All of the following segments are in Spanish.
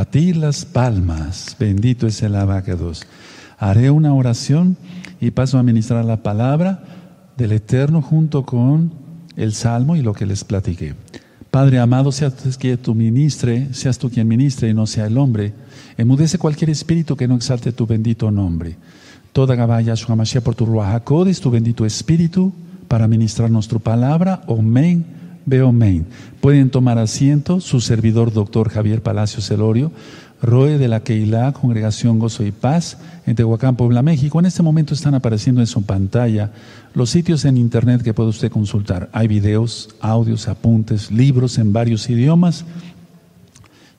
batir las palmas. Bendito es el abacados. Haré una oración y paso a ministrar la palabra del Eterno junto con el Salmo y lo que les platiqué. Padre amado, seas tú ministre, seas tú quien ministre y no sea el hombre. Emudece cualquier espíritu que no exalte tu bendito nombre. Toda Gabaya Mashiach por tu Ruach tu bendito espíritu, para ministrarnos tu palabra. Omen, ve omen. Pueden tomar asiento su servidor, doctor Javier Palacio Celorio, Roe de la Keilah, Congregación Gozo y Paz, en Tehuacán, Puebla, México. En este momento están apareciendo en su pantalla los sitios en internet que puede usted consultar. Hay videos, audios, apuntes, libros en varios idiomas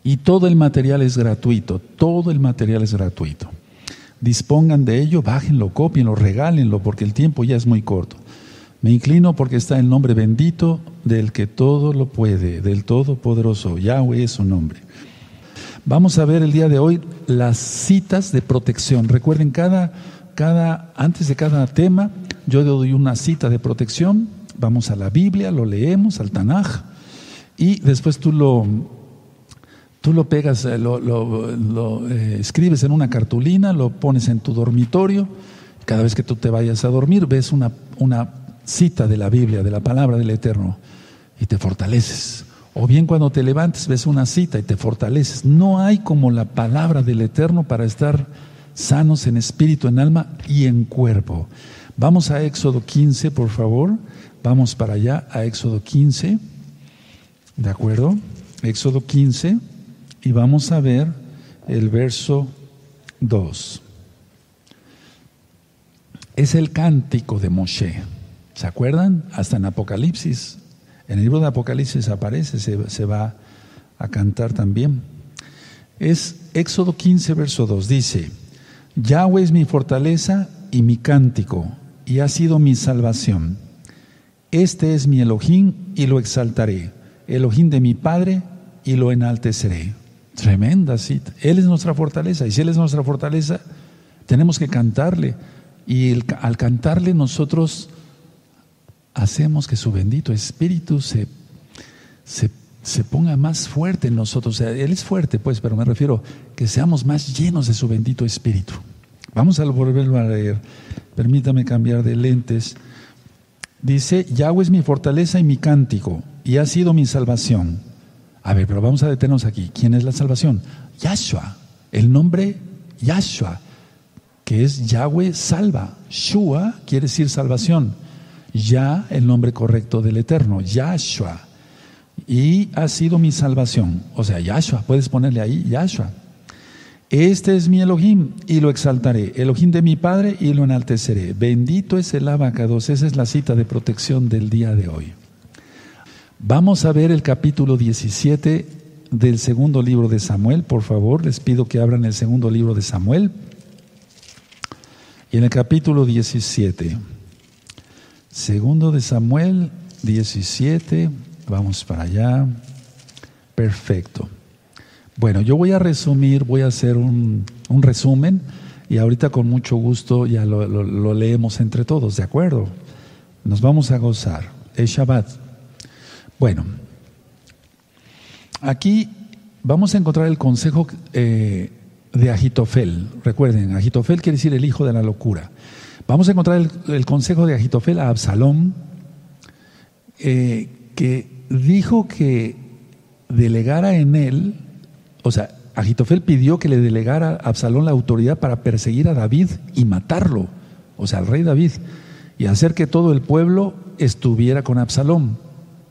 y todo el material es gratuito, todo el material es gratuito. Dispongan de ello, bájenlo, copienlo, regálenlo, porque el tiempo ya es muy corto. Me inclino porque está el nombre bendito del que todo lo puede, del Todopoderoso. Yahweh es su nombre. Vamos a ver el día de hoy las citas de protección. Recuerden, cada, cada, antes de cada tema, yo doy una cita de protección. Vamos a la Biblia, lo leemos, al Tanaj, y después tú lo, tú lo pegas, eh, lo, lo, eh, escribes en una cartulina, lo pones en tu dormitorio. Cada vez que tú te vayas a dormir, ves una, una cita de la Biblia, de la palabra del Eterno, y te fortaleces. O bien cuando te levantes ves una cita y te fortaleces. No hay como la palabra del Eterno para estar sanos en espíritu, en alma y en cuerpo. Vamos a Éxodo 15, por favor. Vamos para allá, a Éxodo 15. ¿De acuerdo? Éxodo 15 y vamos a ver el verso 2. Es el cántico de Moshe. ¿Se acuerdan? Hasta en Apocalipsis en el libro de Apocalipsis aparece, se, va a cantar también. Es Éxodo 15, verso 2. Dice, Yahweh es mi fortaleza y mi cántico, y ha sido mi salvación. Este es mi Elohim y lo exaltaré. Elohim de mi Padre y lo enalteceré. Tremenda cita. Él es nuestra fortaleza. Y si Él es nuestra fortaleza, tenemos que cantarle. Y al cantarle nosotros hacemos que su bendito espíritu se, se, ponga más fuerte en nosotros. él es fuerte, pues, pero me refiero que seamos más llenos de su bendito espíritu. Vamos a volverlo a leer. Permítame cambiar de lentes. Dice, Yahweh es mi fortaleza y mi cántico, y ha sido mi salvación. A ver, pero vamos a detenernos aquí. ¿Quién es la salvación? Yahshua. El nombre Yahshua, que es Yahweh salva. Shua quiere decir salvación. Ya el nombre correcto del Eterno, Yahshua. Y ha sido mi salvación. O sea, Yahshua, puedes ponerle ahí Yahshua. Este es mi Elohim y lo exaltaré. Elohim de mi Padre y lo enalteceré. Bendito es el abacados. Esa es la cita de protección del día de hoy. Vamos a ver el capítulo 17 del segundo libro de Samuel. Por favor, les pido que abran el segundo libro de Samuel. Y en el capítulo 17. Segundo de Samuel 17, vamos para allá. Perfecto. Bueno, yo voy a resumir, voy a hacer un, resumen y ahorita con mucho gusto ya lo, leemos entre todos, ¿de acuerdo? Nos vamos a gozar. Es Shabbat. Bueno, aquí vamos a encontrar el consejo eh, de Agitofel. Recuerden, Agitofel quiere decir el hijo de la locura. Vamos a encontrar el, consejo de Agitofel a Absalón, eh, que dijo que delegara en él, o sea, Agitofel pidió que le delegara a Absalón la autoridad para perseguir a David y matarlo, o sea, al rey David, y hacer que todo el pueblo estuviera con Absalón.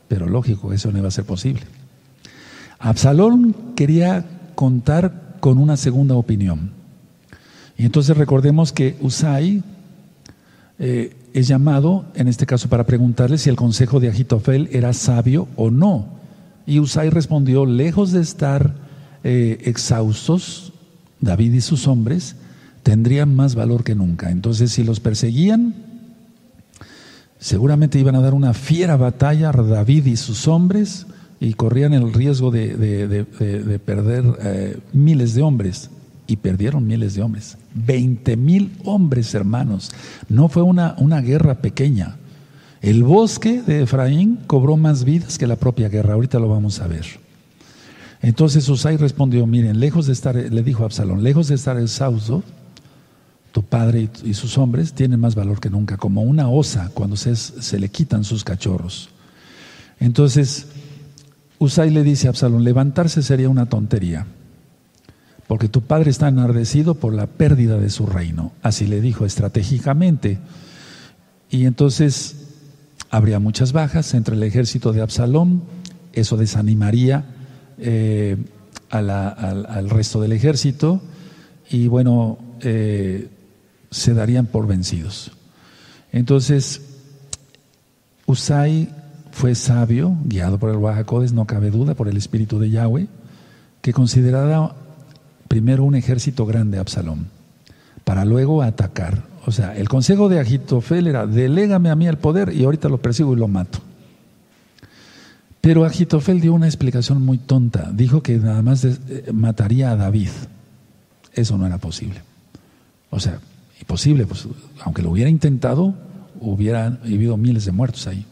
Pero lógico, eso no iba a ser posible. Absalón quería contar con una segunda opinión. Y entonces recordemos que Usai eh, es llamado, en este caso, para preguntarle si el consejo de Agitofel era sabio o no. Y Usai respondió, lejos de estar eh, exhaustos, David y sus hombres tendrían más valor que nunca. Entonces, si los perseguían, seguramente iban a dar una fiera batalla a David y sus hombres y corrían el riesgo de, perder eh, miles de hombres y perdieron miles de hombres. Veinte mil hombres, hermanos. No fue una, una guerra pequeña. El bosque de Efraín cobró más vidas que la propia guerra. Ahorita lo vamos a ver. Entonces Usai respondió, miren, lejos de estar, le dijo a Absalón, lejos de estar exhausto, tu padre y, sus hombres tienen más valor que nunca, como una osa cuando se, se le quitan sus cachorros. Entonces, Usai le dice a Absalón, levantarse sería una tontería, porque tu padre está enardecido por la pérdida de su reino. Así le dijo estratégicamente. Y entonces habría muchas bajas entre el ejército de Absalón, eso desanimaría eh, al, resto del ejército y bueno, eh, se darían por vencidos. Entonces, Usai fue sabio, guiado por el Wahakodes, no cabe duda, por el espíritu de Yahweh, que consideraba primero un ejército grande Absalón, para luego atacar. O sea, el consejo de Agitofel era, delégame a mí el poder y ahorita lo persigo y lo mato. Pero Agitofel dio una explicación muy tonta. Dijo que nada más eh, mataría a David. Eso no era posible. O sea, imposible, pues aunque lo hubiera intentado, hubiera habido miles de muertos ahí.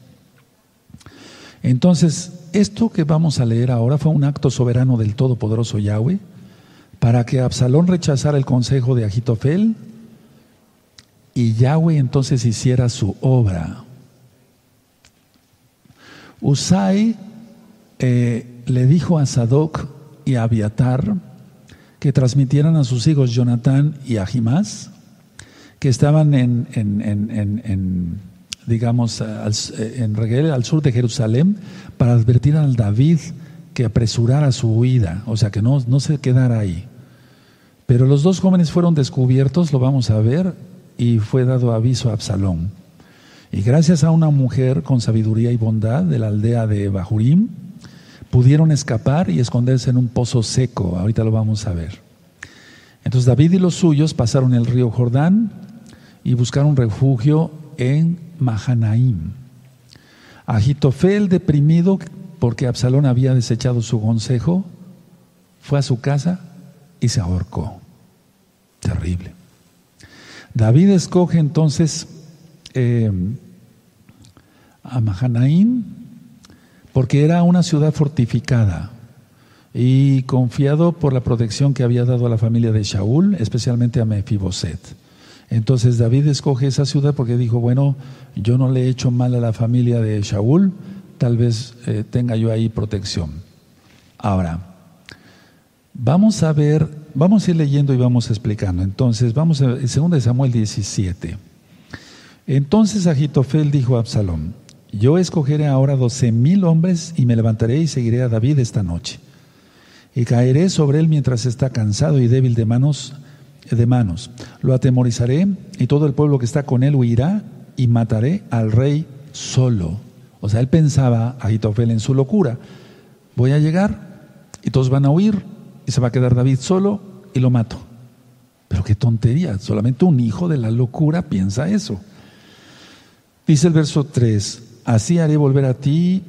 Entonces, esto que vamos a leer ahora fue un acto soberano del Todopoderoso Yahweh para que Absalón rechazara el consejo de Agitofel y Yahweh entonces hiciera su obra. Usai eh, le dijo a Sadoc y a Abiatar que transmitieran a sus hijos Jonatán y Ahimás, que estaban en, digamos, en Reguel, al sur de Jerusalén, para advertir al David que apresurara su huida, o sea, que no, no se quedara ahí. Pero los dos jóvenes fueron descubiertos, lo vamos a ver, y fue dado aviso a Absalón. Y gracias a una mujer con sabiduría y bondad de la aldea de Bahurim, pudieron escapar y esconderse en un pozo seco. Ahorita lo vamos a ver. Entonces David y los suyos pasaron el río Jordán y buscaron refugio en Mahanaim. Agitofel, deprimido porque Absalón había desechado su consejo, fue a su casa y se ahorcó. Terrible. David escoge entonces eh, a Mahanaim porque era una ciudad fortificada y confiado por la protección que había dado a la familia de Shaul, especialmente a Mefiboset. Entonces David escoge esa ciudad porque dijo, bueno, yo no le he hecho mal a la familia de Shaul, tal vez eh, tenga yo ahí protección. Ahora, vamos a ver, vamos a ir leyendo y vamos explicando. Entonces, vamos a 2 Samuel 17. Entonces Agitofel dijo a Absalón, yo escogeré ahora doce mil hombres y me levantaré y seguiré a David esta noche. Y caeré sobre él mientras está cansado y débil de manos, de manos. Lo atemorizaré y todo el pueblo que está con él huirá y mataré al rey solo. O sea, él pensaba, Agitofel, en su locura. Voy a llegar y todos van a huir y se va a quedar David solo y lo mato. Pero qué tontería, solamente un hijo de la locura piensa eso. Dice el verso 3, así haré volver a ti,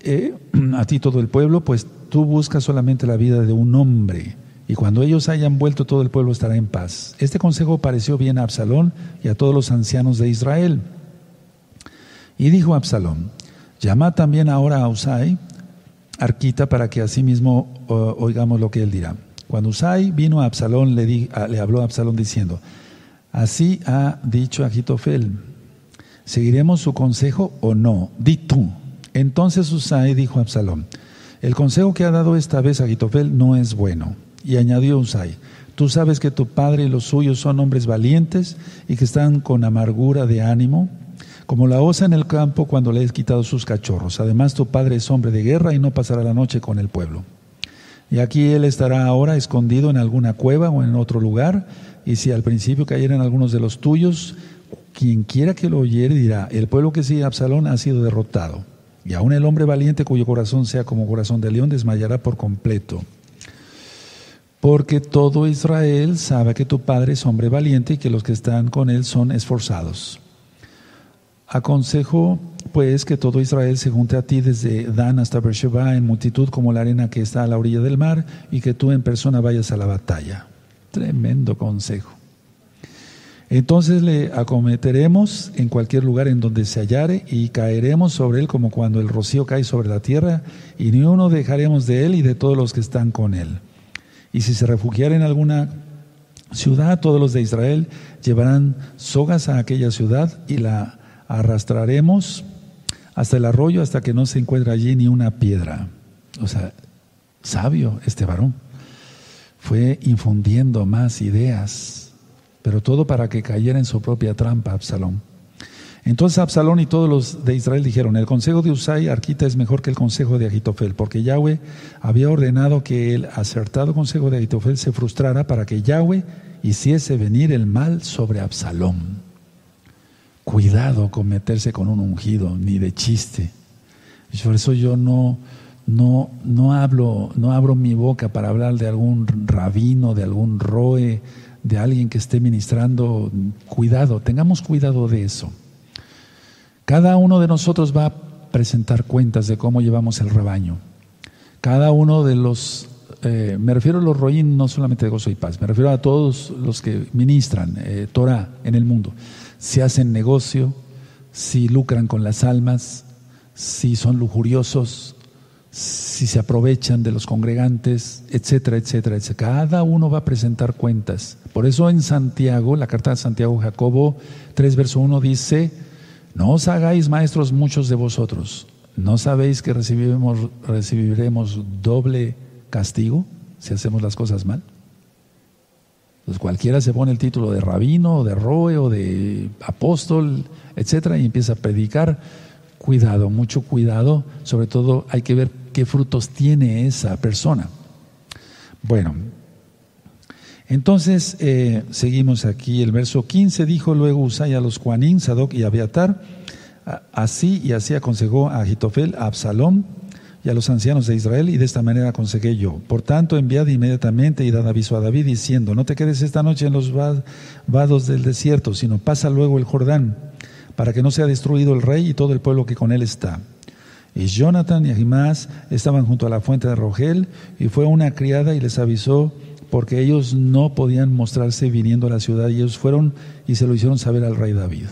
eh, a ti todo el pueblo, pues tú buscas solamente la vida de un hombre, y cuando ellos hayan vuelto todo el pueblo estará en paz. Este consejo pareció bien a Absalón y a todos los ancianos de Israel. Y dijo Absalón, llama también ahora a Usai, Arquita, para que asimismo oigamos lo que él dirá. Cuando Usai vino a Absalón, le, le habló a Absalón diciendo, así ha dicho Agitofel, ¿Seguiremos su consejo o no? Di tú. Entonces Usai dijo a Absalón, el consejo que ha dado esta vez Agitofel no es bueno. Y añadió Usai, tú sabes que tu padre y los suyos son hombres valientes y que están con amargura de ánimo, como la osa en el campo cuando le has quitado sus cachorros. Además tu padre es hombre de guerra y no pasará la noche con el pueblo. Y aquí él estará ahora escondido en alguna cueva o en otro lugar, y si al principio cayeran algunos de los tuyos, quien quiera que lo oyere dirá, el pueblo que sigue a Absalón ha sido derrotado. Y aún el hombre valiente cuyo corazón sea como corazón de león desmayará por completo. Porque todo Israel sabe que tu padre es hombre valiente y que los que están con él son esforzados. Aconsejo pues que todo Israel se junte a ti desde Dan hasta Beersheba en multitud como la arena que está a la orilla del mar y que tú en persona vayas a la batalla. Tremendo consejo. Entonces le acometeremos en cualquier lugar en donde se hallare y caeremos sobre él como cuando el rocío cae sobre la tierra y ni uno dejaremos de él y de todos los que están con él. Y si se refugiara en alguna ciudad, todos los de Israel llevarán sogas a aquella ciudad y la arrastraremos hasta el arroyo hasta que no se encuentre allí ni una piedra. O sea, sabio este varón. Fue infundiendo más ideas pero todo para que cayera en su propia trampa Absalón. Entonces Absalón y todos los de Israel dijeron, el consejo de Usai Arquita es mejor que el consejo de Agitofel, porque Yahweh había ordenado que el acertado consejo de Agitofel se frustrara para que Yahweh hiciese venir el mal sobre Absalón. Cuidado con meterse con un ungido, ni de chiste. Por eso yo no, no, no hablo, no abro mi boca para hablar de algún rabino, de algún roe, de alguien que esté ministrando, cuidado, tengamos cuidado de eso. Cada uno de nosotros va a presentar cuentas de cómo llevamos el rebaño. Cada uno de los, eh, me refiero a los roín no solamente de gozo y paz, me refiero a todos los que ministran eh, Torah en el mundo. Si hacen negocio, si lucran con las almas, si son lujuriosos, si se aprovechan de los congregantes, etcétera, etcétera, etcétera. Cada uno va a presentar cuentas. Por eso en Santiago, la carta de Santiago Jacobo 3, verso 1 dice, no os hagáis maestros muchos de vosotros. ¿No sabéis que recibiremos, recibiremos doble castigo si hacemos las cosas mal? Pues cualquiera se pone el título de rabino, o de roe, o de apóstol, etcétera, y empieza a predicar. Cuidado, mucho cuidado, sobre todo hay que ver qué frutos tiene esa persona. Bueno, entonces eh, seguimos aquí, el verso 15 dijo luego Usai a los Juanín, Sadoc y Abiatar, así y así aconsejó a Agitofel, a Absalón y a los ancianos de Israel, y de esta manera aconsejé yo. Por tanto, enviad inmediatamente y dad aviso a David diciendo, no te quedes esta noche en los vados del desierto, sino pasa luego el Jordán para que no sea destruido el rey y todo el pueblo que con él está. Y Jonathan y Ahimás estaban junto a la fuente de Rogel, y fue una criada y les avisó, porque ellos no podían mostrarse viniendo a la ciudad, y ellos fueron y se lo hicieron saber al rey David.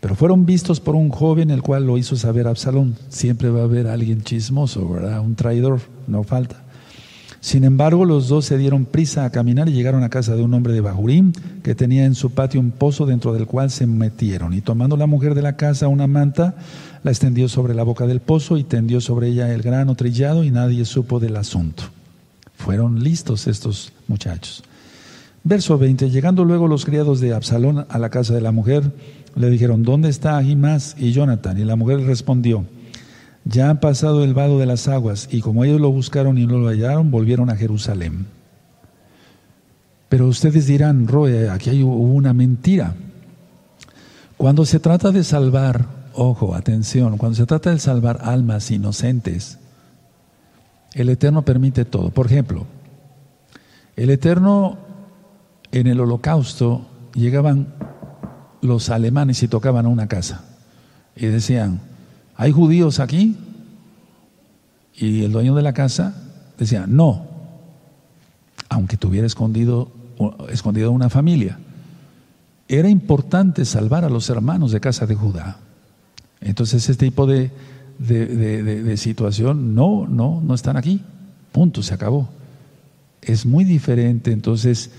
Pero fueron vistos por un joven, el cual lo hizo saber a Absalón. Siempre va a haber alguien chismoso, ¿verdad? Un traidor, no falta. Sin embargo, los dos se dieron prisa a caminar y llegaron a casa de un hombre de Bahurim que tenía en su patio un pozo dentro del cual se metieron. Y tomando la mujer de la casa una manta, la extendió sobre la boca del pozo y tendió sobre ella el grano trillado y nadie supo del asunto. Fueron listos estos muchachos. Verso 20. Llegando luego los criados de Absalón a la casa de la mujer, le dijeron, ¿dónde está Ahimás y Jonathan? Y la mujer respondió, ya han pasado el vado de las aguas y como ellos lo buscaron y no lo hallaron, volvieron a Jerusalén. Pero ustedes dirán, Roe, aquí hay una mentira. Cuando se trata de salvar, ojo, atención, cuando se trata de salvar almas inocentes, el Eterno permite todo. Por ejemplo, el Eterno en el holocausto llegaban los alemanes y tocaban a una casa y decían, ¿hay judíos aquí? Y el dueño de la casa decía, no, aunque tuviera escondido, escondido una familia. Era importante salvar a los hermanos de casa de Judá. Entonces ese tipo de, de, situación, no, no, no están aquí. Punto, se acabó. Es muy diferente, entonces,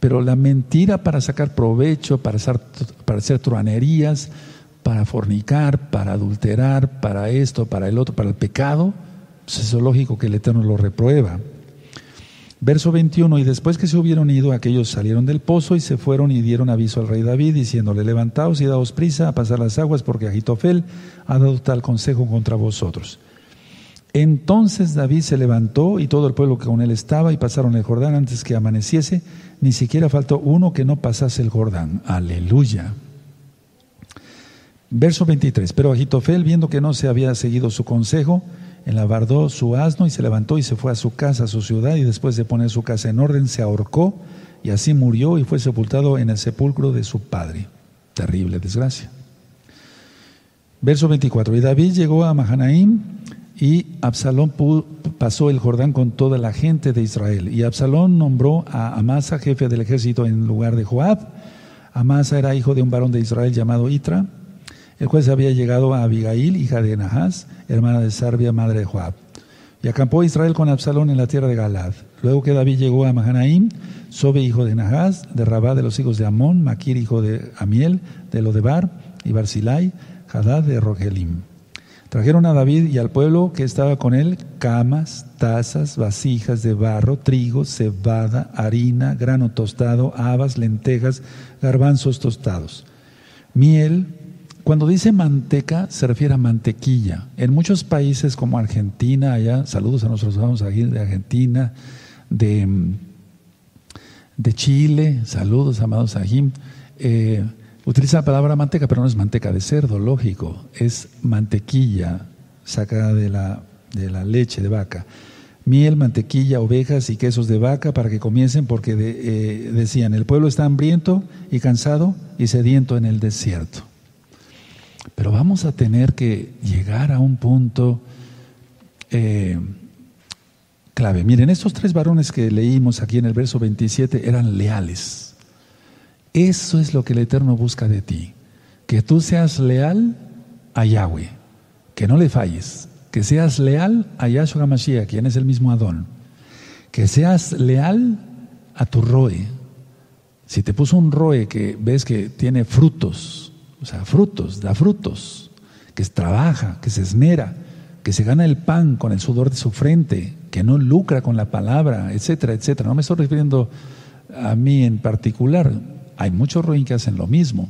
pero la mentira para sacar provecho, para hacer, para hacer truanerías, para fornicar, para adulterar, para esto, para el otro, para el pecado, pues es lógico que el Eterno lo reprueba. Verso 21, y después que se hubieron ido, aquellos salieron del pozo y se fueron y dieron aviso al rey David, diciéndole, levantaos y daos prisa a pasar las aguas, porque Agitofel ha dado tal consejo contra vosotros. Entonces David se levantó y todo el pueblo que con él estaba y pasaron el Jordán antes que amaneciese, ni siquiera faltó uno que no pasase el Jordán. Aleluya. Verso 23. Pero Agitofel, viendo que no se había seguido su consejo, enlavardó su asno y se levantó y se fue a su casa, a su ciudad, y después de poner su casa en orden, se ahorcó y así murió y fue sepultado en el sepulcro de su padre. Terrible desgracia. Verso 24. Y David llegó a Mahanaim y Absalón pasó el Jordán con toda la gente de Israel. Y Absalón nombró a Amasa jefe del ejército en lugar de Joab Amasa era hijo de un varón de Israel llamado Itra, el cual se había llegado a Abigail, hija de Nahas, hermana de Sarbia, madre de Joab. Y acampó Israel con Absalón en la tierra de Galad. Luego que David llegó a Mahanaim, Sobe, hijo de Nahas, de Rabá de los hijos de Amón, Maquir, hijo de Amiel, de Lodebar, y Barzilai, Hadad de Rogelim. Trajeron a David y al pueblo que estaba con él camas, tazas, vasijas de barro, trigo, cebada, harina, grano tostado, habas, lentejas, garbanzos tostados, miel, cuando dice manteca, se refiere a mantequilla. En muchos países como Argentina, allá, saludos a nuestros hermanos aquí de Argentina, de, de Chile, saludos, amados eh, utiliza la palabra manteca, pero no es manteca de cerdo, lógico, es mantequilla sacada de la, de la leche de vaca. Miel, mantequilla, ovejas y quesos de vaca para que comiencen, porque eh, decían, el pueblo está hambriento y cansado y sediento en el desierto. Pero vamos a tener que llegar a un punto eh, clave. Miren, estos tres varones que leímos aquí en el verso 27 eran leales. Eso es lo que el Eterno busca de ti. Que tú seas leal a Yahweh, que no le falles, que seas leal a Yahshua HaMashiach, quien es el mismo Adón, que seas leal a tu roe. Si te puso un roe que ves que tiene frutos, o sea, frutos, da frutos, que trabaja, que se esmera, que se gana el pan con el sudor de su frente, que no lucra con la palabra, etcétera, etcétera. No me estoy refiriendo a mí en particular, hay muchos ruin que hacen lo mismo.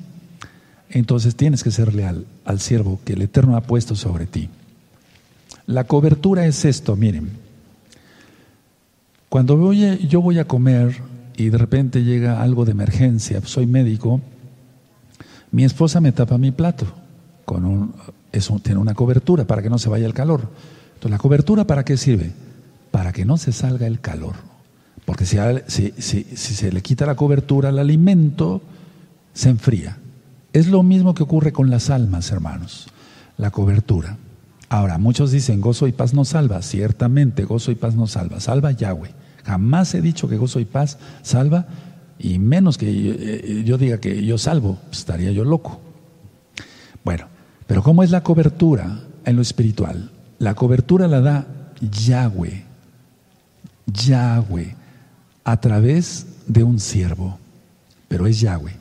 Entonces tienes que ser leal al siervo que el Eterno ha puesto sobre ti. La cobertura es esto, miren. Cuando voy yo voy a comer y de repente llega algo de emergencia, soy médico, mi esposa me tapa mi plato con un, tiene una cobertura para que no se vaya el calor. Entonces, ¿la cobertura para qué sirve? Para que no se salga el calor. Porque si, se le quita la cobertura al alimento, se enfría. Es lo mismo que ocurre con las almas, hermanos, la cobertura. Ahora, muchos dicen, gozo y paz no salva. Ciertamente, gozo y paz no salva. Salva Yahweh. Jamás he dicho que gozo y paz salva, y menos que eh, yo, diga que yo salvo, pues, estaría yo loco. Bueno, pero ¿cómo es la cobertura en lo espiritual? La cobertura la da Yahweh, Yahweh, a través de un siervo, pero es Yahweh.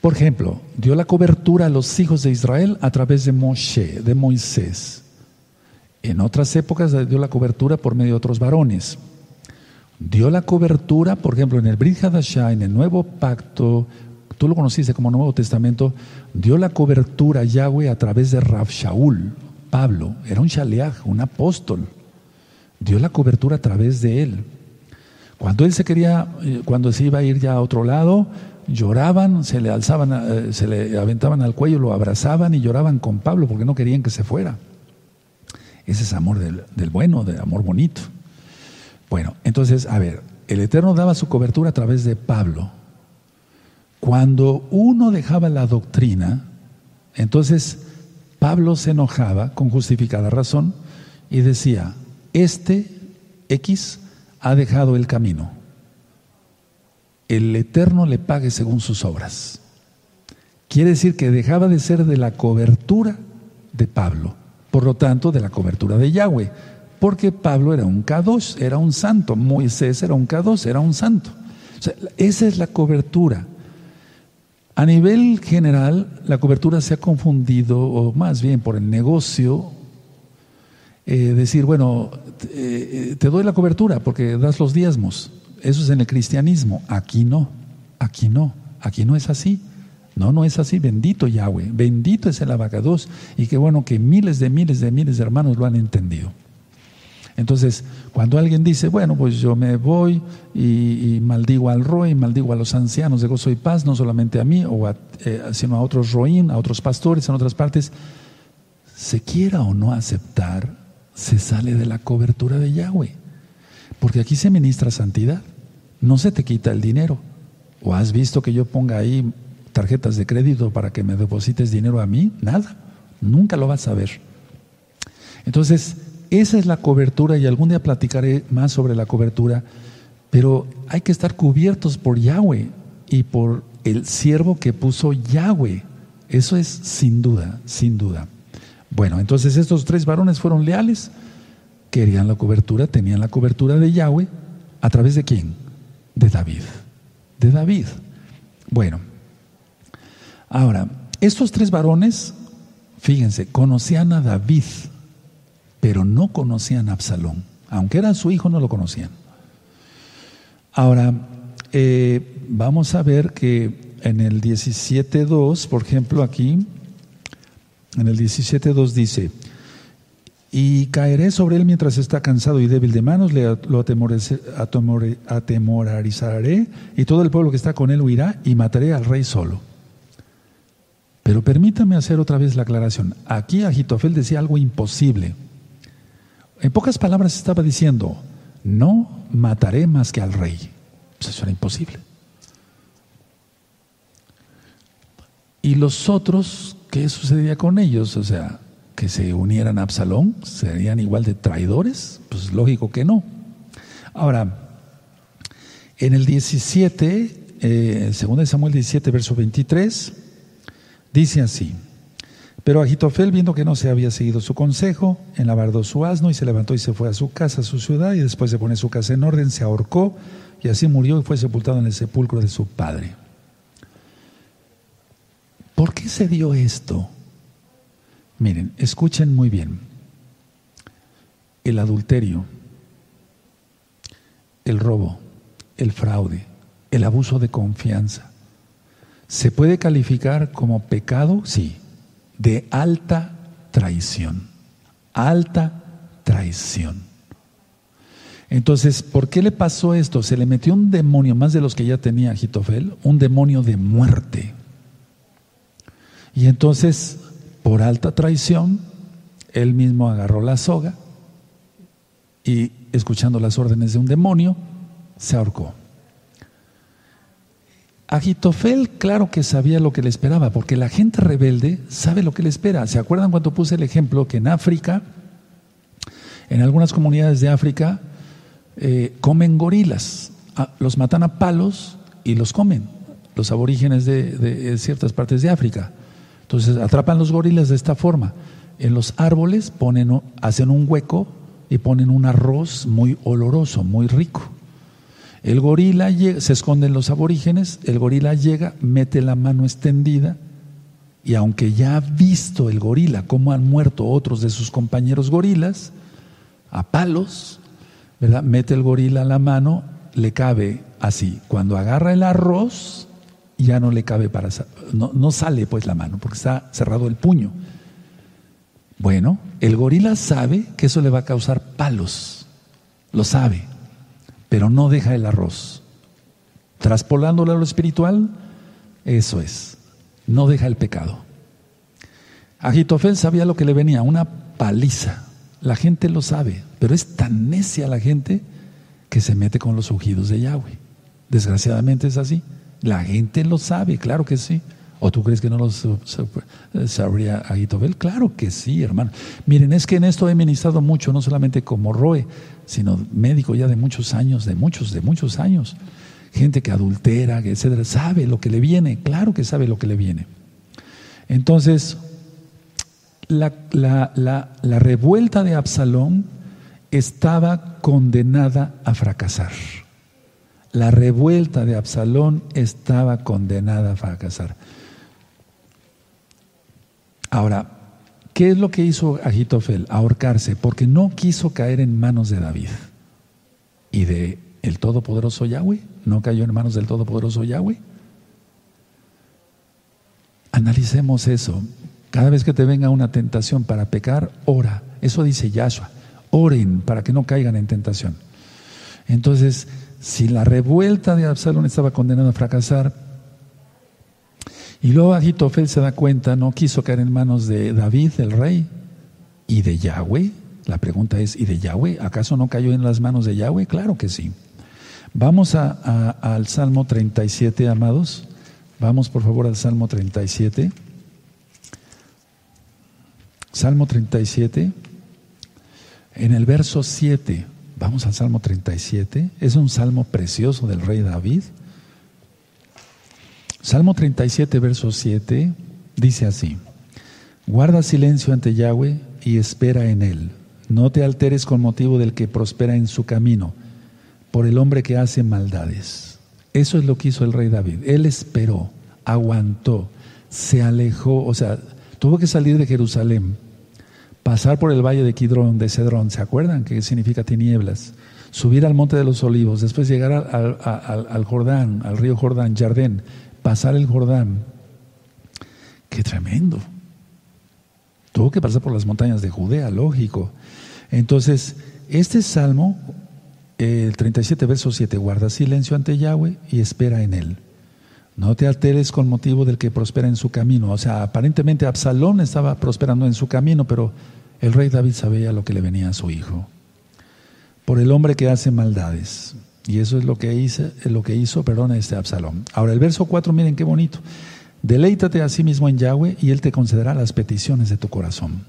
Por ejemplo, dio la cobertura a los hijos de Israel a través de Moshe, de Moisés. En otras épocas dio la cobertura por medio de otros varones dio la cobertura, por ejemplo, en el Brit Hadashah, en el Nuevo Pacto, tú lo conociste como Nuevo Testamento, dio la cobertura a Yahweh a través de Rav Shaul, Pablo, era un shaleach, un apóstol, dio la cobertura a través de él. Cuando él se quería, eh, cuando se iba a ir ya a otro lado, lloraban, se le alzaban, eh, se le aventaban al cuello, lo abrazaban y lloraban con Pablo porque no querían que se fuera. Ese es amor del, bueno, del amor bonito. Bueno, entonces, a ver, el Eterno daba su cobertura a través de Pablo. Cuando uno dejaba la doctrina, entonces Pablo se enojaba con justificada razón y decía, este X ha dejado el camino. El Eterno le pague según sus obras. Quiere decir que dejaba de ser de la cobertura de Pablo, por lo tanto de la cobertura de Yahweh porque Pablo era un K2, era un santo, Moisés era un K2, era un santo. esa es la cobertura. A nivel general, la cobertura se ha confundido, o más bien por el negocio, eh, decir, bueno, eh, te doy la cobertura porque das los diezmos. Eso es en el cristianismo. Aquí no, aquí no, aquí no es así. No, no es así. Bendito Yahweh, bendito es el abacados. Y qué bueno que miles de miles de miles de hermanos lo han entendido. Entonces, cuando alguien dice, bueno, pues yo me voy y, maldigo al Roy, maldigo a los ancianos de gozo y paz, no solamente a mí, eh, sino a otros Roín, a otros pastores en otras partes, se quiera o no aceptar, se sale de la cobertura de Yahweh. Porque aquí se ministra santidad, no se te quita el dinero. ¿O has visto que yo ponga ahí tarjetas de crédito para que me deposites dinero a mí? Nada, nunca lo vas a ver. Entonces, esa es la cobertura y algún día platicaré más sobre la cobertura, pero hay que estar cubiertos por Yahweh y por el siervo que puso Yahweh. Eso es sin duda, sin duda. Bueno, entonces estos tres varones fueron leales, querían la cobertura, tenían la cobertura de Yahweh. ¿A través de quién? De David. De David. Bueno, ahora, estos tres varones, fíjense, conocían a David, pero no conocían a Absalón. Aunque era su hijo, no lo conocían. Ahora, eh, vamos a ver que en el 17.2, por ejemplo, aquí, en el 17.2 dice, y caeré sobre él mientras está cansado y débil de manos, le lo atemorizaré y todo el pueblo que está con él huirá y mataré al rey solo. Pero permítame hacer otra vez la aclaración. Aquí Agitofel decía algo imposible. En pocas palabras estaba diciendo, no mataré más que al rey. Eso era imposible. Y los otros, ¿qué sucedía con ellos? O sea, que se unieran a Absalón, ¿serían igual de traidores? Pues lógico que no. Ahora, en el 17, eh, 2 Samuel 17, verso 23, dice así. Pero Agitofel, viendo que no se había seguido su consejo, enlavardó su asno y se levantó y se fue a su casa, a su ciudad, y después de poner su casa en orden, se ahorcó y así murió y fue sepultado en el sepulcro de su padre. ¿Por qué se dio esto? Miren, escuchen muy bien. El adulterio, el robo, el fraude, el abuso de confianza, ¿se puede calificar como pecado? Sí de alta traición. Alta traición. Entonces, ¿por qué le pasó esto? Se le metió un demonio, más de los que ya tenía Jitofel, un demonio de muerte. Y entonces, por alta traición, él mismo agarró la soga y, escuchando las órdenes de un demonio, se ahorcó. Agitofel, claro que sabía lo que le esperaba, porque la gente rebelde sabe lo que le espera. ¿Se acuerdan cuando puse el ejemplo que en África, en algunas comunidades de África, eh, comen gorilas, ah, los matan a palos y los comen, los aborígenes de, ciertas partes de África. Entonces atrapan los gorilas de esta forma. En los árboles ponen, hacen un hueco y ponen un arroz muy oloroso, muy rico. El gorila llega, se esconden los aborígenes, el gorila llega, mete la mano extendida y aunque ya ha visto el gorila cómo han muerto otros de sus compañeros gorilas, a palos. Mete el gorila la mano, le cabe así. Cuando agarra el arroz, ya no le cabe para... No, no sale pues la mano porque está cerrado el puño. Bueno, el gorila sabe que eso le va a causar palos, lo sabe pero no deja el arroz. Traspolándolo a lo espiritual, eso es, no deja el pecado. Agitofel sabía lo que le venía, una paliza. La gente lo sabe, pero es tan necia la gente que se mete con los ungidos de Yahweh. Desgraciadamente es así. La gente lo sabe, claro que sí. ¿O tú crees que no lo sabría Agitofel? Claro que sí, hermano. Miren, es que en esto he ministrado mucho, no solamente como Roe, sino médico ya de muchos años, de muchos, de muchos años. Gente que adultera, etcétera, sabe lo que le viene, claro que sabe lo que le viene. Entonces, la, la revuelta de Absalón estaba condenada a fracasar. La revuelta de Absalón estaba condenada a fracasar. Ahora, ¿Qué es lo que hizo Agitofel? Ahorcarse, porque no quiso caer en manos de David y de el Todopoderoso Yahweh. ¿No cayó en manos del Todopoderoso Yahweh? Analicemos eso. Cada vez que te venga una tentación para pecar, ora. Eso dice Yahshua. Oren para que no caigan en tentación. Entonces, si la revuelta de Absalón estaba condenada a fracasar, y luego Agitofel se da cuenta, no quiso caer en manos de David, el rey, y de Yahweh. La pregunta es, ¿y de Yahweh? ¿Acaso no cayó en las manos de Yahweh? Claro que sí. Vamos a, al Salmo 37, amados. Vamos por favor al Salmo 37. Salmo 37, en el verso 7, vamos al Salmo 37, es un salmo precioso del rey David. Salmo 37, verso 7, dice así, guarda silencio ante Yahweh y espera en él. No te alteres con motivo del que prospera en su camino, por el hombre que hace maldades. Eso es lo que hizo el rey David. Él esperó, aguantó, se alejó, o sea, tuvo que salir de Jerusalén, pasar por el valle de Kidrón, de Cedrón, ¿se acuerdan? Que significa tinieblas. Subir al monte de los olivos, después llegar al, Jordán, al río Jordán, Jardén, pasar el Jordán. Qué tremendo. Tuvo que pasar por las montañas de Judea, lógico. Entonces, este salmo, el 37, verso 7, guarda silencio ante Yahweh y espera en él. No te alteres con motivo del que prospera en su camino. O sea, aparentemente Absalón estaba prosperando en su camino, pero el rey David sabía lo que le venía a su hijo. Por el hombre que hace maldades. Y eso es lo que hizo, lo que hizo perdón, este Absalón. Ahora, el verso 4, miren qué bonito. Deleítate a sí mismo en Yahweh y Él te concederá las peticiones de tu corazón.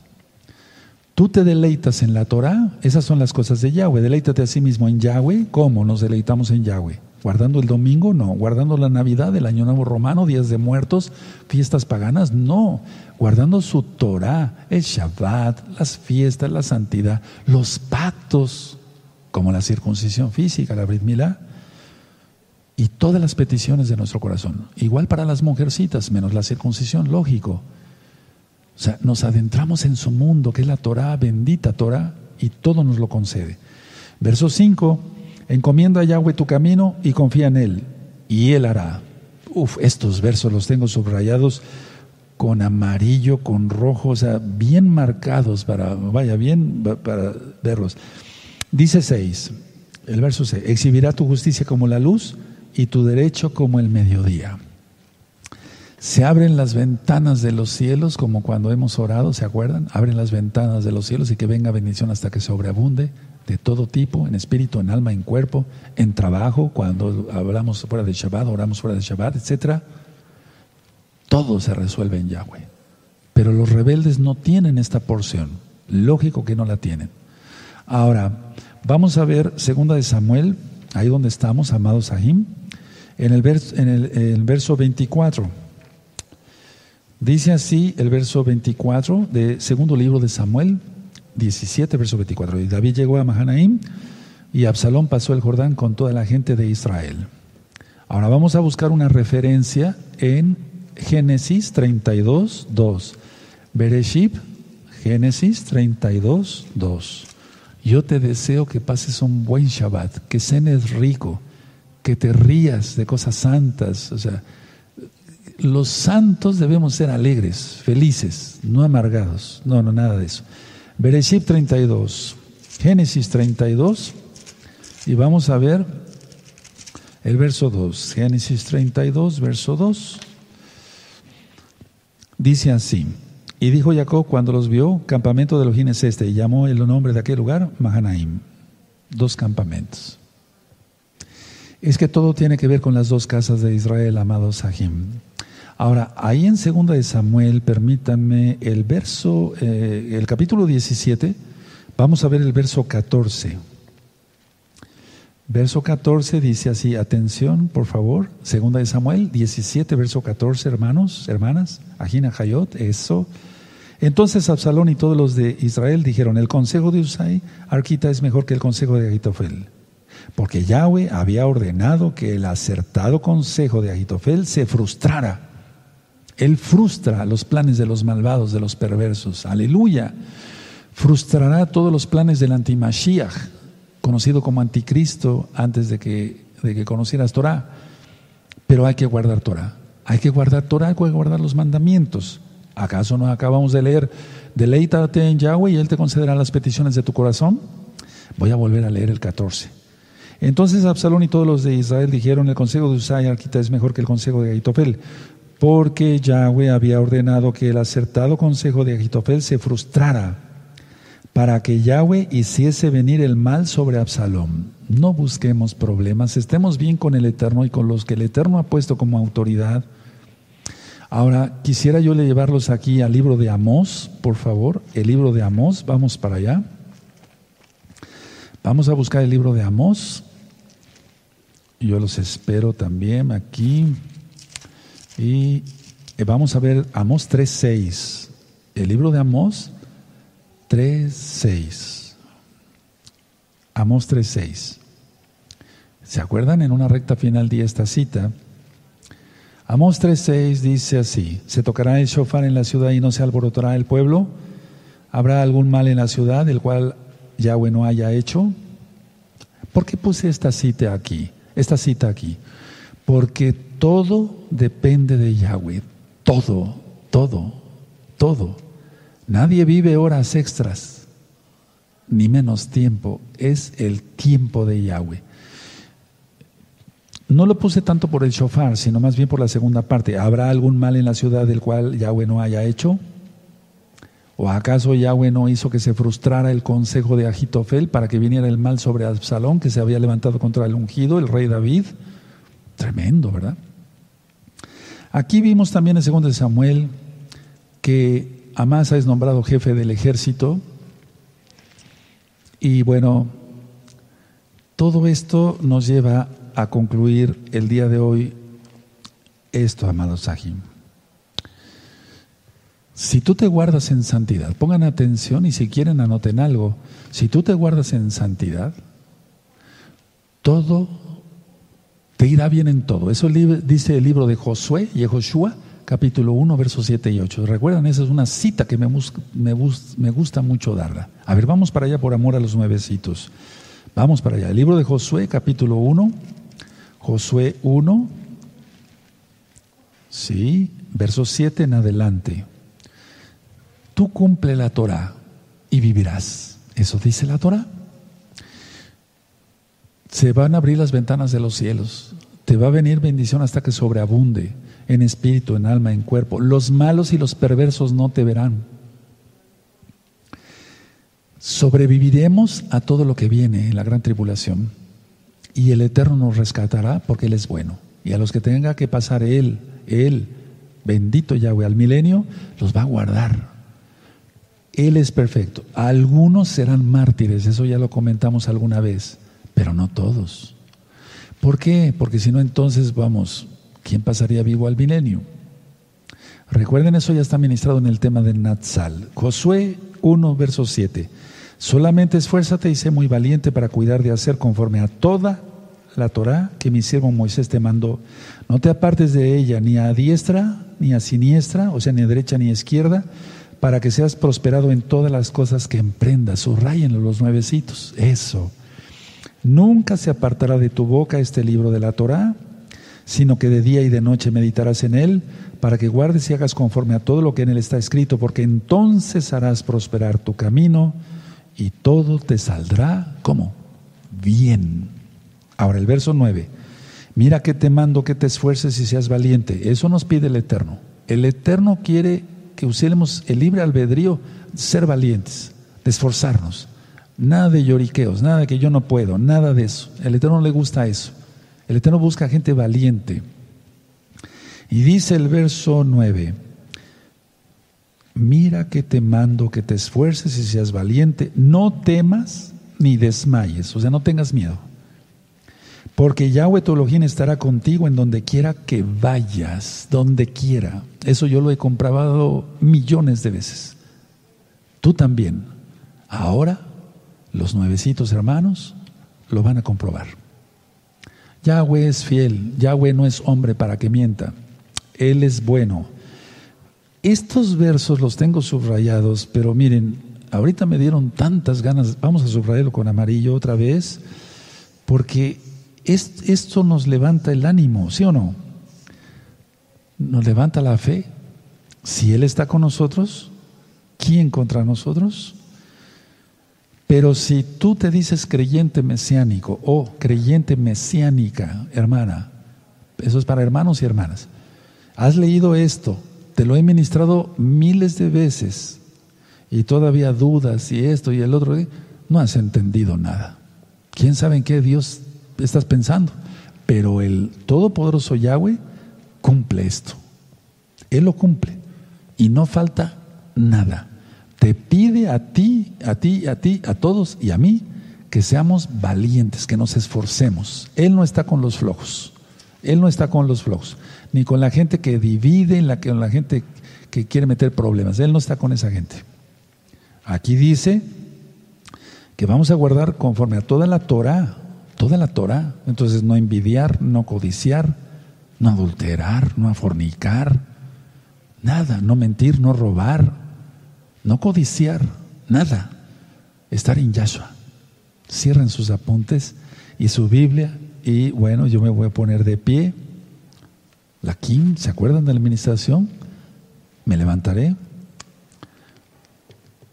Tú te deleitas en la Torah, esas son las cosas de Yahweh. Deleítate a sí mismo en Yahweh. ¿Cómo nos deleitamos en Yahweh? ¿Guardando el domingo? No. ¿Guardando la Navidad, el Año Nuevo Romano, días de muertos, fiestas paganas? No. Guardando su Torah, el Shabbat, las fiestas, la santidad, los pactos, como la circuncisión física, la Brit Milá, y todas las peticiones de nuestro corazón. Igual para las mujercitas, menos la circuncisión, lógico. O sea, nos adentramos en su mundo, que es la Torah, bendita Torah, y todo nos lo concede. Verso 5, encomienda a Yahweh tu camino y confía en Él, y Él hará. Uf, estos versos los tengo subrayados con amarillo, con rojo, o sea, bien marcados para, vaya, bien para verlos. Dice 6, el verso 6, exhibirá tu justicia como la luz y tu derecho como el mediodía. Se abren las ventanas de los cielos, como cuando hemos orado, ¿se acuerdan? Abren las ventanas de los cielos y que venga bendición hasta que sobreabunde de todo tipo, en espíritu, en alma, en cuerpo, en trabajo, cuando hablamos fuera de Shabbat, oramos fuera de Shabbat, etc. Todo se resuelve en Yahweh. Pero los rebeldes no tienen esta porción. Lógico que no la tienen. Ahora, vamos a ver segunda de Samuel, ahí donde estamos, amados Ahim, en el, en el verso 24. Dice así el verso 24 de segundo libro de Samuel, 17, verso 24. Y David llegó a Mahanaim y Absalón pasó el Jordán con toda la gente de Israel. Ahora vamos a buscar una referencia en Génesis 32, 2. Bereshit, Génesis 32, 2. Yo te deseo que pases un buen Shabbat, que cenes rico, que te rías de cosas santas, o sea, los santos debemos ser alegres, felices, no amargados. No, no, nada de eso. Bereshit 32, Génesis 32, y vamos a ver el verso 2. Génesis 32, verso 2. Dice así. Y dijo Jacob cuando los vio, campamento de los Gines este, y llamó el nombre de aquel lugar Mahanaim. Dos campamentos. Es que todo tiene que ver con las dos casas de Israel, amados Sahim. Ahora, ahí en segunda de Samuel, permítanme, el verso, eh, el capítulo 17, vamos a ver el verso 14. Verso 14 dice así, atención, por favor, segunda de Samuel 17, verso 14, hermanos, hermanas, Ajina Hayot, eso. Entonces Absalón y todos los de Israel dijeron, el consejo de Usai, Arquita, es mejor que el consejo de Agitofel. Porque Yahweh había ordenado que el acertado consejo de Agitofel se frustrara. Él frustra los planes de los malvados, de los perversos. Aleluya. Frustrará todos los planes del antimashiach, conocido como anticristo antes de que, de que conocieras Torah. Pero hay que guardar Torah. Hay que guardar Torah, hay que guardar los mandamientos. ¿Acaso no acabamos de leer, deleítate en Yahweh y Él te concederá las peticiones de tu corazón? Voy a volver a leer el 14. Entonces Absalón y todos los de Israel dijeron, el consejo de Usai Arquita es mejor que el consejo de Aitofel, porque Yahweh había ordenado que el acertado consejo de Agitofel se frustrara para que Yahweh hiciese venir el mal sobre Absalón. No busquemos problemas, estemos bien con el Eterno y con los que el Eterno ha puesto como autoridad. Ahora, quisiera yo llevarlos aquí al libro de Amós, por favor, el libro de Amós, vamos para allá. Vamos a buscar el libro de Amós. Yo los espero también aquí. Y eh, vamos a ver Amós 3.6. El libro de Amós 3.6. Amós 3.6. ¿Se acuerdan? En una recta final de esta cita. Amós 3.6 dice así, ¿se tocará el shofar en la ciudad y no se alborotará el pueblo? ¿Habrá algún mal en la ciudad del cual Yahweh no haya hecho? ¿Por qué puse esta cita aquí? Esta cita aquí. Porque todo depende de Yahweh. Todo, todo, todo. Nadie vive horas extras, ni menos tiempo. Es el tiempo de Yahweh. No lo puse tanto por el shofar, sino más bien por la segunda parte. ¿Habrá algún mal en la ciudad del cual Yahweh no haya hecho? ¿O acaso Yahweh no hizo que se frustrara el consejo de Agitofel para que viniera el mal sobre Absalón, que se había levantado contra el ungido, el rey David? Tremendo, ¿verdad? Aquí vimos también en 2 Samuel que Amasa es nombrado jefe del ejército. Y bueno, todo esto nos lleva a concluir el día de hoy esto, amados Sahim. Si tú te guardas en santidad, pongan atención y si quieren anoten algo, si tú te guardas en santidad, todo te irá bien en todo. Eso dice el libro de Josué y Joshua, capítulo 1, versos 7 y 8. ¿Recuerdan? Esa es una cita que me, gusta mucho darla. A ver, vamos para allá por amor a los nuevecitos. Vamos para allá. El libro de Josué, capítulo 1, Josué 1, sí, versos 7 en adelante tú cumple la Torah y vivirás. Eso dice la Torah. Se van a abrir las ventanas de los cielos. Te va a venir bendición hasta que sobreabunde en espíritu, en alma, en cuerpo. Los malos y los perversos no te verán. Sobreviviremos a todo lo que viene en la gran tribulación. Y el Eterno nos rescatará porque Él es bueno. Y a los que tenga que pasar Él, Él, bendito Yahweh, al milenio, los va a guardar él es perfecto. Algunos serán mártires, eso ya lo comentamos alguna vez, pero no todos. ¿Por qué? Porque si no, entonces vamos, ¿quién pasaría vivo al milenio? Recuerden, eso ya está ministrado en el tema de Natsal. Josué 1, verso 7. Solamente esfuérzate y sé muy valiente para cuidar de hacer conforme a toda la Torah que mi siervo Moisés te mandó. No te apartes de ella ni a diestra ni a siniestra, o sea, ni a derecha ni a izquierda para que seas prosperado en todas las cosas que emprendas. Subrayenlo los nuevecitos. Eso. Nunca se apartará de tu boca este libro de la Torah, sino que de día y de noche meditarás en él, para que guardes y hagas conforme a todo lo que en él está escrito, porque entonces harás prosperar tu camino y todo te saldrá, ¿cómo? Bien. Ahora el verso 9. Mira que te mando que te esfuerces y seas valiente. Eso nos pide el Eterno. El Eterno quiere que usemos el libre albedrío, ser valientes, de esforzarnos. Nada de lloriqueos, nada de que yo no puedo, nada de eso. El Eterno le gusta eso. El Eterno busca gente valiente. Y dice el verso 9, mira que te mando que te esfuerces y seas valiente, no temas ni desmayes, o sea, no tengas miedo. Porque Yahweh tu Elohim estará contigo en donde quiera que vayas, donde quiera. Eso yo lo he comprobado millones de veces. Tú también. Ahora, los nuevecitos hermanos lo van a comprobar. Yahweh es fiel, Yahweh no es hombre para que mienta. Él es bueno. Estos versos los tengo subrayados, pero miren, ahorita me dieron tantas ganas, vamos a subrayarlo con amarillo otra vez, porque esto nos levanta el ánimo, ¿sí o no? Nos levanta la fe. Si Él está con nosotros, ¿quién contra nosotros? Pero si tú te dices creyente mesiánico o creyente mesiánica, hermana, eso es para hermanos y hermanas, has leído esto, te lo he ministrado miles de veces y todavía dudas y esto y el otro, no has entendido nada. ¿Quién sabe en qué Dios estás pensando. Pero el Todopoderoso Yahweh cumple esto. Él lo cumple. Y no falta nada. Te pide a ti, a ti, a ti, a todos y a mí que seamos valientes, que nos esforcemos. Él no está con los flojos. Él no está con los flojos, ni con la gente que divide, la, con la gente que quiere meter problemas. Él no está con esa gente. Aquí dice que vamos a guardar conforme a toda la Torah, toda la Torah. Entonces no envidiar, no codiciar, no adulterar, no fornicar, nada, no mentir, no robar, no codiciar, nada. Estar en Yahshua. Cierren sus apuntes y su Biblia y bueno, yo me voy a poner de pie. La Kim, ¿se acuerdan de la administración? Me levantaré.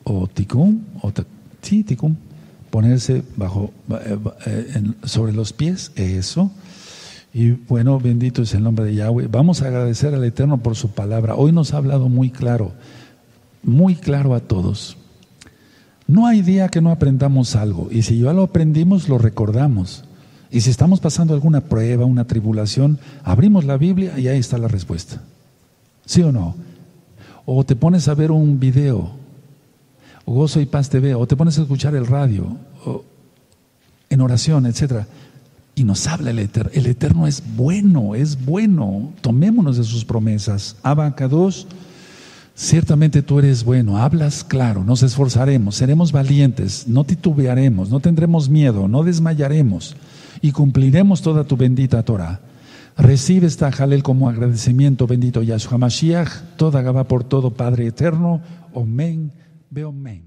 O Tikum, o sí, Tikum ponerse bajo, eh, eh, sobre los pies, eso. Y bueno, bendito es el nombre de Yahweh. Vamos a agradecer al Eterno por su palabra. Hoy nos ha hablado muy claro, muy claro a todos. No hay día que no aprendamos algo. Y si ya lo aprendimos, lo recordamos. Y si estamos pasando alguna prueba, una tribulación, abrimos la Biblia y ahí está la respuesta. ¿Sí o no? O te pones a ver un video o Gozo y Paz TV, o te pones a escuchar el radio, o en oración, etcétera, y nos habla el Eterno. El Eterno es bueno, es bueno. Tomémonos de sus promesas. Abacados, ciertamente tú eres bueno, hablas claro, nos esforzaremos, seremos valientes, no titubearemos, no tendremos miedo, no desmayaremos y cumpliremos toda tu bendita Torah. Recibe esta Jalel como agradecimiento, bendito Yahshua Mashiach, toda Gaba por todo, Padre eterno. Amén. Bill Main.